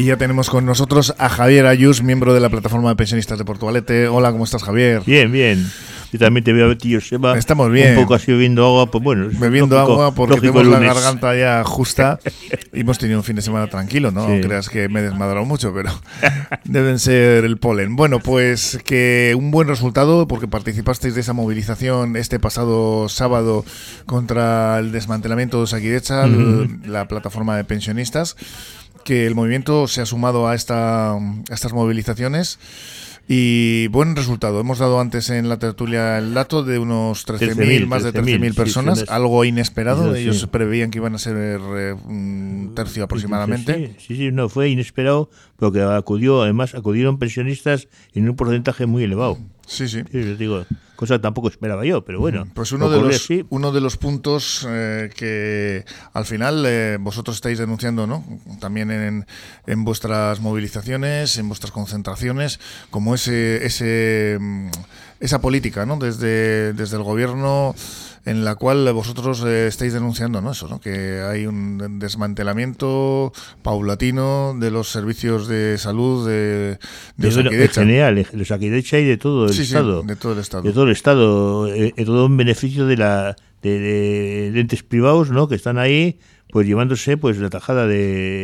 Y ya tenemos con nosotros a Javier Ayus, miembro de la plataforma de pensionistas de Portugalete. Hola, ¿cómo estás, Javier? Bien, bien. Yo también te veo a ti, Joseba. Estamos bien. Un poco así bebiendo agua, pues bueno. Bebiendo lógico- agua porque tenemos la lunes. garganta ya justa y hemos tenido un fin de semana tranquilo, ¿no? Sí. No creas que me he desmadrado mucho, pero deben ser el polen. Bueno, pues que un buen resultado porque participasteis de esa movilización este pasado sábado contra el desmantelamiento de Osakidecha, el- la plataforma de pensionistas, que el movimiento se ha sumado a, esta, a estas movilizaciones. Y buen resultado. Hemos dado antes en la tertulia el dato de unos 13.000, 13.000, más de 13.000, 13.000 sí, personas, sí, algo inesperado. Sí, Ellos preveían que iban a ser eh, un tercio aproximadamente. Sí, sí, sí, no, fue inesperado porque acudió, además acudieron pensionistas en un porcentaje muy elevado. Sí, sí. Sí, les digo, cosa que tampoco esperaba yo, pero bueno. Pues uno de, los, así. uno de los puntos eh, que al final eh, vosotros estáis denunciando, ¿no? También en, en vuestras movilizaciones, en vuestras concentraciones, como ese, ese mm, esa política, ¿no? Desde, desde el gobierno en la cual vosotros eh, estáis denunciando, ¿no? Eso, ¿no? Que hay un desmantelamiento paulatino de los servicios de salud de, de De, en general, de y de todo el Sí, sí, Estado. de todo el Estado. de todo el Estado, eh, eh, todo en beneficio de la de, de- de entes privados, ¿no? Que están ahí, pues llevándose, pues la tajada de,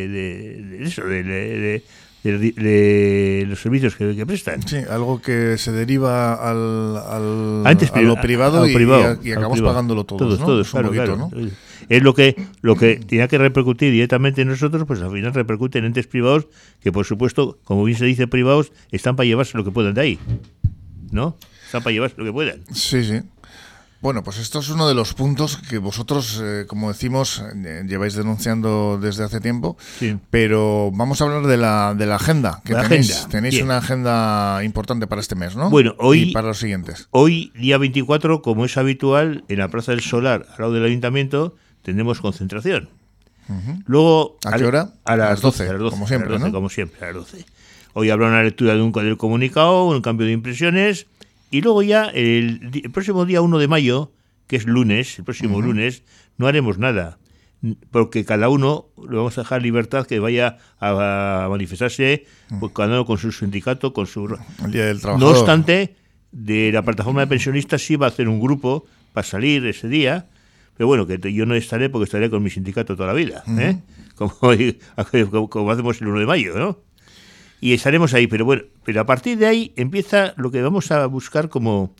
de- de eso, de, de- de- de- de los servicios que, que prestan. Sí, algo que se deriva al, al, Antes a lo pri- privado, privado, y acabamos privado. pagándolo todos, Todos, ¿no? todos, Es un claro, poquito, claro. ¿no? Es lo que lo que tenía que repercutir directamente en nosotros, pues al final repercute en entes privados que, por supuesto, como bien se dice, privados, están para llevarse lo que puedan de ahí. ¿No? Están para llevarse lo que puedan. Sí, sí. Bueno, pues esto es uno de los puntos que vosotros, eh, como decimos, eh, lleváis denunciando desde hace tiempo. Sí. Pero vamos a hablar de la, de la agenda. Que La tenéis agenda, tenéis bien. una agenda importante para este mes, ¿no? Bueno, hoy- Y para los siguientes. Hoy, día 24, como es habitual, en la Plaza del Solar, al lado del Ayuntamiento, tendremos concentración. Luego, ¿A qué hora? A las 12, A las 12, como a las siempre, 12, ¿no? como siempre, a las 12. Hoy habrá una lectura de un del comunicado, un cambio de impresiones, y luego ya el, el próximo día 1 de mayo, que es lunes, el próximo lunes, no haremos nada, porque cada uno le vamos a dejar libertad que vaya a, a manifestarse, pues, cada uno con su sindicato, con su... El Día del No obstante, de la plataforma de pensionistas sí va a hacer un grupo para salir ese día, pero bueno, que yo no estaré porque estaré con mi sindicato toda la vida, ¿eh? como, como, como hacemos el 1 de mayo, ¿no? Y estaremos ahí, pero bueno, pero a partir de ahí empieza lo que vamos a buscar como,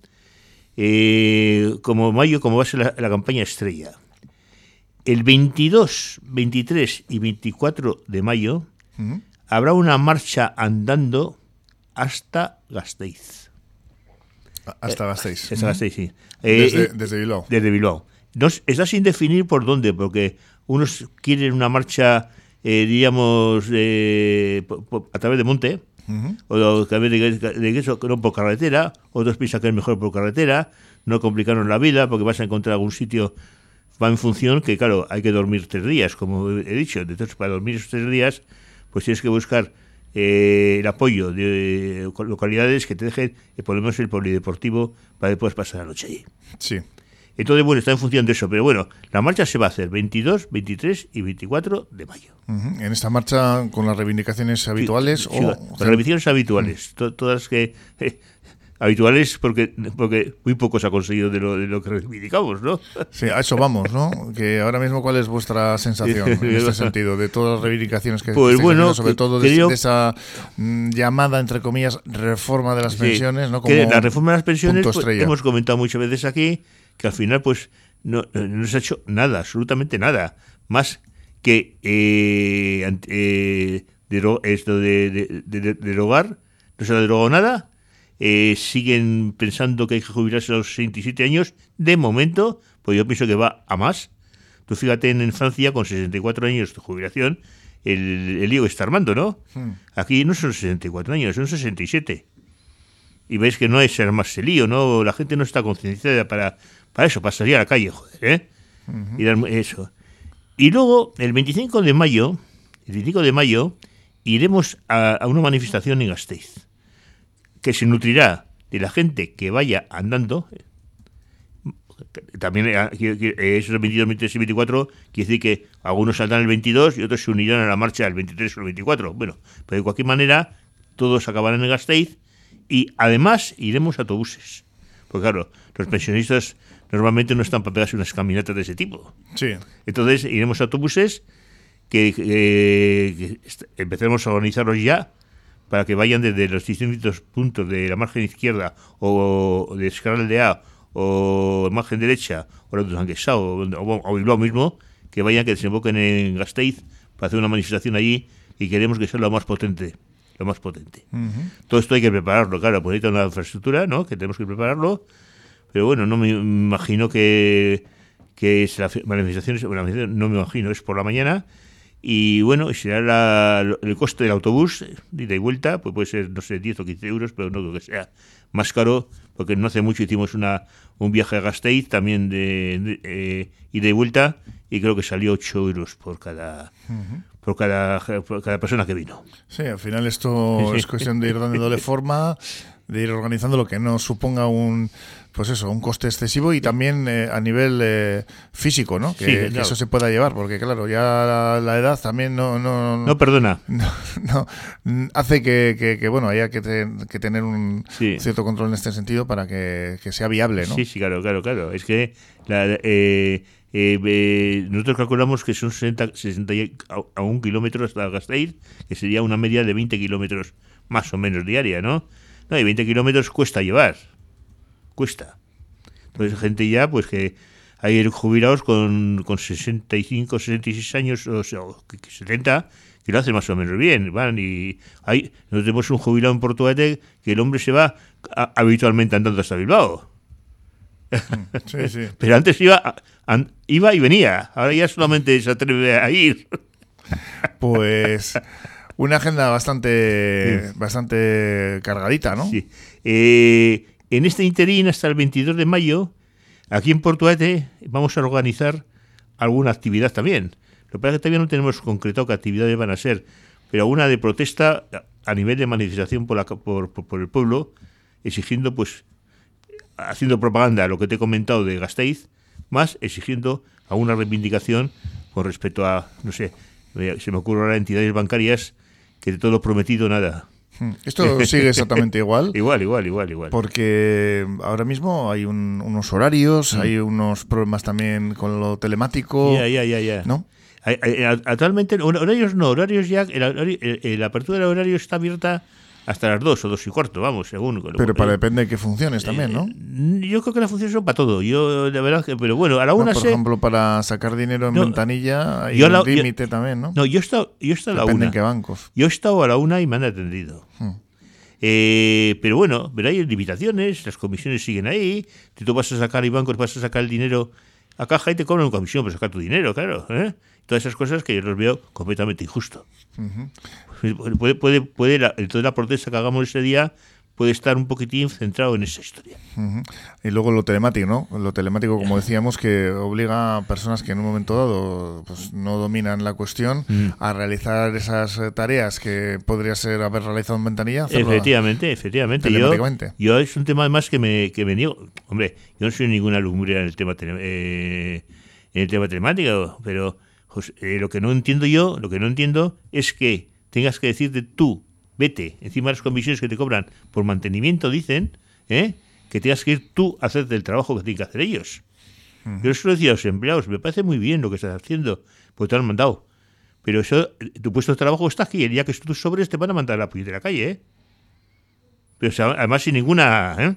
eh, como mayo, como va a ser la, la campaña estrella. El 22, 23 y 24 de mayo habrá una marcha andando hasta Gasteiz. Hasta las seis. Hasta Gasteiz, sí. Eh, Desde, eh, desde Bilbao. desde Bilbao. No, está sin definir por dónde, porque unos quieren una marcha, eh, diríamos, eh, a través de monte, Ujú. o a través de, de eso, no por carretera, otros piensan que es mejor por carretera, no complicarnos la vida porque vas a encontrar algún sitio, va en función que, claro, hay que dormir tres días, como he dicho, entonces para dormir esos tres días, pues tienes que buscar eh, el apoyo de localidades que te dejen, eh, por lo menos el polideportivo, para que puedas pasar la noche allí. Sí. Entonces, bueno, está en función de eso, pero bueno, la marcha se va a hacer 22, 23 y 24 de mayo. En esta marcha, con las reivindicaciones habituales. Sí, o, sí, las revisiones habituales, to- todas que eh, habituales porque porque muy poco se ha conseguido de lo, de lo que reivindicamos, ¿no? Sí, a eso vamos, ¿no? Que ahora mismo, ¿cuál es vuestra sensación en este sentido? De todas las reivindicaciones que Pues bueno, haciendo, sobre todo de, creo- de esa mm, llamada, entre comillas, reforma de las Sí, pensiones, ¿no? Como la reforma de las pensiones pues, hemos comentado muchas veces aquí que al final pues no, no se ha hecho nada, absolutamente nada, más que eh, eh, esto de, de- de- de- derogar, no se ha derogado nada, eh, siguen pensando que hay que jubilarse a los 67 años, de momento, pues yo pienso que va a más. Tú fíjate en, Francia, con 64 años de jubilación, el, el lío que está armando, ¿no? Hmm. Aquí no son 64 años, son 67 y veis que no es ser más el lío, ¿no? La gente no está concienciada para, para eso, salir a la calle, joder, ¿eh? Y eso. Y luego, el 25 de mayo, el 25 de mayo, iremos a, a una manifestación en Gasteiz, que se nutrirá de la gente que vaya andando, también eh, eh, esos 22, 23 y 24 quiere decir que algunos saldrán el 22 y otros se unirán a la marcha el 23 o el 24. Bueno, pero de cualquier manera, todos acabarán en Gasteiz y además iremos a autobuses. Porque claro, los pensionistas normalmente no están para pegarse unas caminatas de ese tipo. Sí. Entonces iremos a autobuses que, que empecemos a organizarlos ya para que vayan desde los distintos puntos de la margen izquierda o de Escaral de A o margen derecha o de Sanguesao o, o, Bilbao mismo, que vayan, que desemboquen en Gasteiz para hacer una manifestación allí y queremos que sea lo más potente lo más potente. Todo esto hay que prepararlo, claro, pues hay una infraestructura, ¿no? Que tenemos que prepararlo, pero bueno, no me imagino que, que es la manifestación, no me imagino, es por la mañana, y bueno, será la, el coste del autobús, de ida y vuelta, pues puede ser, no sé, 10 o 15 euros, pero no creo que sea más caro, porque no hace mucho hicimos una, un viaje a Gasteiz también de, de eh, ida y vuelta, y creo que salió 8 euros por cada, por cada, por cada persona que vino. Sí, al final esto es cuestión de ir dándole forma, de ir organizando lo que no suponga un pues eso, un coste excesivo y también eh, a nivel eh, físico, ¿no? Que, Sí, que claro. eso se pueda llevar, porque claro, ya la, la edad también no, no, No, perdona. no, no, hace que, que, que, bueno haya que, te- que tener un Sí. cierto control en este sentido para que, que sea viable, ¿no? Sí, sí, claro, claro, claro. Es que la, eh, eh, eh, nosotros calculamos que son 60, 60 y a, a un kilómetro hasta Gasteiz, que sería una media de 20 kilómetros más o menos diaria, ¿no? No, y 20 kilómetros cuesta llevar. Cuesta. Entonces, gente ya, pues que hay jubilados con, con 65, 66 años o, sea, o que- que 70 que lo hacen más o menos bien. Van y hay, nosotros tenemos un jubilado en Portugalete que el hombre se va a- habitualmente andando hasta Bilbao. Sí, sí. Pero antes iba, an- iba y venía. Ahora ya solamente se atreve a ir. Pues una agenda bastante, bastante cargadita, ¿no? Sí. Eh, en este interín, hasta el 22 de mayo, aquí en Portugalete vamos a organizar alguna actividad también. Lo que pasa es que todavía no tenemos concretado qué actividades van a ser, pero una de protesta a nivel de manifestación por, la, por, por- por el pueblo, exigiendo, pues, haciendo propaganda a lo que te he comentado de Gasteiz, más exigiendo alguna reivindicación con respecto a, no sé, eh, se me ocurre ahora entidades bancarias que de todo lo prometido nada. Mm. Esto sigue exactamente igual. Igual, igual, igual, igual. Porque ahora mismo hay un- unos horarios, hay unos problemas también con lo telemático. Ya, ya, ya, ya. ¿no? Actualmente, hor- horarios no, horarios ya, la apertura del horario está abierta hasta las 2 o 2 y cuarto, vamos, según. Pero para depende de qué funciones también, ¿no? Eh, Yo creo que las funciones son para todo. Yo, de verdad, que, pero bueno, a la No, una por sé. ejemplo, para sacar dinero en No, ventanilla hay un la- límite también, ¿no? No, yo he estado, yo he estado a la Depende una. en qué bancos. Yo he estado a la una y me han atendido. Hmm. Eh, pero bueno, pero hay limitaciones, las comisiones siguen ahí. Si tú vas a sacar y bancos, vas a sacar el dinero a caja y te cobran una comisión por sacar tu dinero, claro. ¿eh? Todas esas cosas que yo los veo completamente injusto. Puede, puede, puede la, entonces la protesta que hagamos ese día puede estar un poquitín centrado en esa historia. Y luego lo telemático, ¿no? Lo telemático, como decíamos, que obliga a personas que en un momento dado pues, no dominan la cuestión Mm. a realizar esas eh, tareas que podría ser haber realizado en ventanilla. Efectivamente, efectivamente. Yo, yo es un tema además que me, que me niego. Hombre, yo no soy ninguna lumbrera en el tema, eh, en el tema telemático, pero eh, lo que no entiendo yo, lo que no entiendo es que tengas que decirte tú, vete, encima de las comisiones que te cobran por mantenimiento, dicen, ¿eh? que tengas que ir tú a hacer el trabajo que tienen que hacer ellos. Yo eso lo decía a los empleados, me parece muy bien lo que estás haciendo, porque te lo han mandado. Pero eso, tu puesto de trabajo está aquí, el día que tus sobres te van a mandar a la de la calle, ¿eh? Pero o sea, además sin ninguna, ¿eh?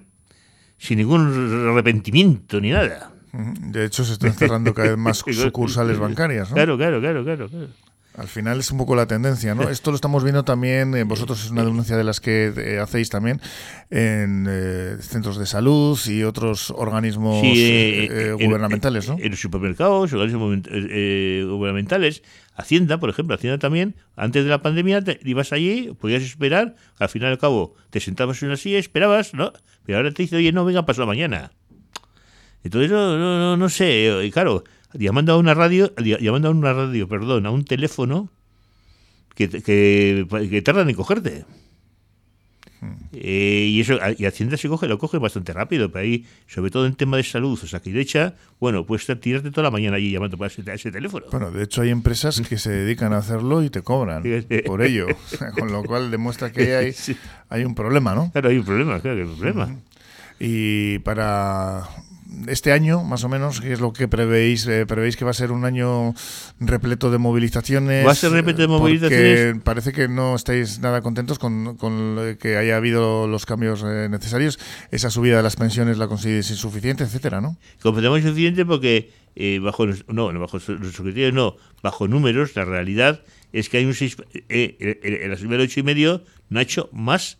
sin ningún arrepentimiento ni nada. De hecho, se están cerrando cada vez más sucursales bancarias, ¿no? Claro, claro, claro, claro. claro. Al final es un poco la tendencia, ¿no? Esto lo estamos viendo también, eh, vosotros es una denuncia de las que eh, hacéis también en eh, centros de salud y otros organismos Sí, eh, eh, en- gubernamentales, ¿no? En supermercados, organismos gubernamentales, Hacienda, por ejemplo, Hacienda también, antes de la pandemia te, ibas allí, podías esperar, al final y al cabo te sentabas en una silla, esperabas, ¿no? Pero ahora te dice, oye, no, venga, pasado mañana. Entonces, no, no, no, no sé, y claro, llamando a una radio, llamando a una radio, perdón, a un teléfono que, que, que tardan en cogerte. Eh, y eso y Hacienda se coge, lo coge bastante rápido, pero ahí, sobre todo en tema de salud, o sea, que de hecho, bueno, puedes tirarte toda la mañana allí llamando para ese, ese, teléfono. Bueno, de hecho hay empresas que se dedican a hacerlo y te cobran por ello, con lo cual demuestra que hay, hay un problema, ¿no? Claro, hay un problema, claro que hay un problema. Y para este año, más o menos, ¿qué es lo que prevéis? Eh, ¿Prevéis que va a ser un año repleto de movilizaciones? Va a ser repleto de movilizaciones. Porque parece que no estáis nada contentos con, con que haya habido los cambios eh, necesarios. Esa subida de las pensiones la consideráis insuficiente, etcétera, ¿no? Consideramos insuficiente porque eh, bajo no, bajo nuestros criterios no, bajo números, la realidad es que hay un 6, eh, la subida del 8 y medio no ha hecho más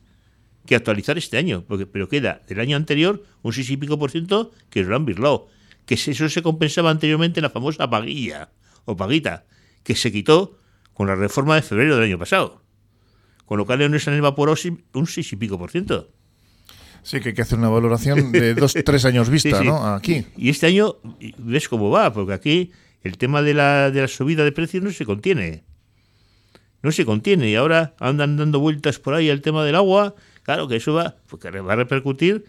que actualizar este año, porque, pero queda del año anterior un 6 y pico por ciento que lo han birlado, que eso se compensaba anteriormente en la famosa paguilla o paguita, que se quitó con la reforma de febrero del año pasado, con lo cual se han evaporado un 6 y pico por ciento. Sí, que hay que hacer una valoración de dos, tres años vista, ¿no? Aquí. Y este año ves cómo va, porque aquí el tema de la, de la subida de precios no se contiene. No se contiene y ahora andan dando vueltas por ahí al tema del agua Claro que eso va, va a repercutir,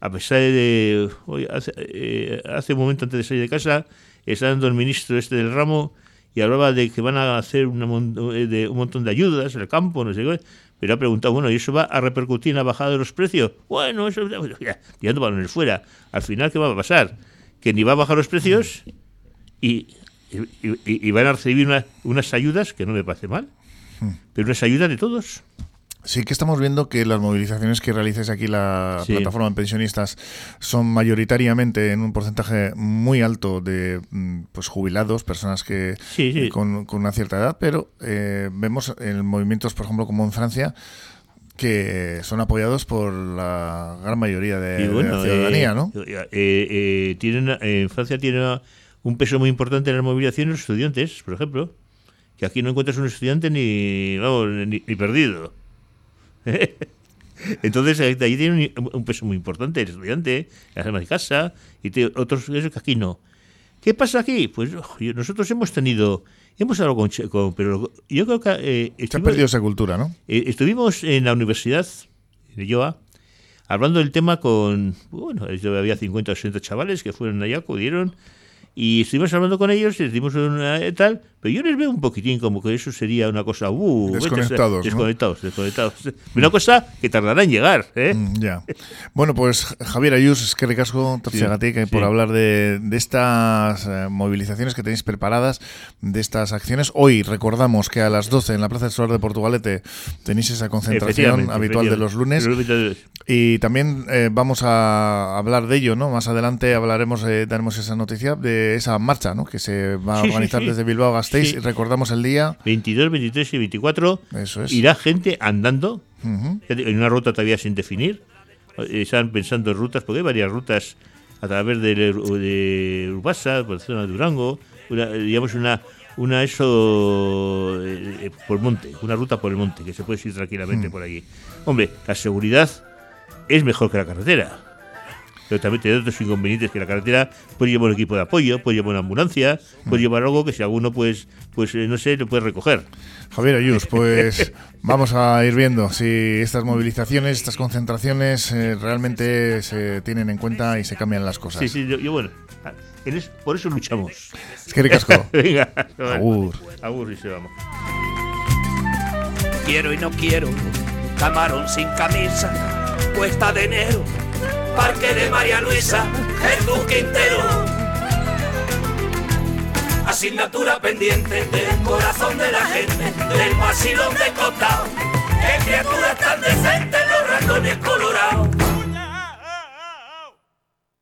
a pesar de... Hoy, hace, eh, hace, un momento antes de salir de casa, está dando el ministro este del ramo y hablaba de que van a hacer una, eh, de un montón de ayudas en el campo, no sé qué, pero ha preguntado, bueno, ¿y eso va a repercutir en la bajada de los precios? Bueno, eso ya, tirando balones fuera. Al final, ¿qué va a pasar? Que ni va a bajar los precios y, y, van a recibir unas ayudas, que no me parece mal, hmm. pero unas ayudas de todos. Sí que estamos viendo que las movilizaciones que realizáis aquí la plataforma de pensionistas son mayoritariamente en un porcentaje muy alto de mm, pues jubilados, personas que Con, una cierta edad, pero eh, vemos en movimientos, por ejemplo, como en Francia, que son apoyados por la gran mayoría de, la ciudadanía, ¿no? Eh, eh, tienen, en Francia tiene un peso muy importante en la movilización los estudiantes, por ejemplo, que aquí no encuentras un estudiante ni, ni perdido. Entonces, ahí tiene un, peso muy importante el estudiante, la de casa, y otros que aquí no. ¿Qué pasa aquí? Pues nosotros hemos tenido, hemos hablado con, pero yo creo que... Eh, Se ha perdido esa cultura, ¿no? Eh, estuvimos en la universidad de Yoa, hablando del tema con, bueno, había 50 o 60 chavales que fueron allá, acudieron, y estuvimos hablando con ellos y les dimos una eh, tal, pero yo les veo un poquitín como que eso sería una cosa uh, desconectados, desconectados, desconectados. Una cosa que tardará en llegar. ¿eh? Mm, ya. Bueno, pues Javier Ayus, es que recasco que por hablar de, estas eh, movilizaciones que tenéis preparadas, de estas acciones. Hoy recordamos que a las 12 en la Plaza del Solar de Portugalete tenéis esa concentración habitual de los lunes. Y también eh, vamos a hablar de ello, ¿no? Más adelante hablaremos, daremos esa noticia de esa marcha, ¿no? Que se va a organizar desde Bilbao a Gasteiz. Recordamos el día. 22, 23 y 24. Eso es. Irá gente andando en una ruta todavía sin definir. Eh, están pensando en rutas, porque hay varias rutas a través de, de Urbasa, por la zona de Durango, digamos una una eso eh, por monte, una ruta por el monte, que se puede ir tranquilamente por allí. Hombre, la seguridad es mejor que la carretera. Pero también tiene otros inconvenientes que la carretera puede llevar un equipo de apoyo, puede llevar una ambulancia, puede llevar algo que si alguno pues, pues eh, no sé, lo puede recoger. Javier Ayus, pues vamos a ir viendo si estas movilizaciones, estas concentraciones eh, realmente se tienen en cuenta y se cambian las cosas. Sí, sí, yo, bueno, por eso luchamos. Es que ricasco. Venga, agur. Agur y se vamos. Quiero y no quiero, camarón sin camisa, cuesta de enero parque de María Luisa, Jesús Quintero. Asignatura pendiente del corazón de la gente, del vacilón de costado. Qué criaturas tan decentes los ratones colorados.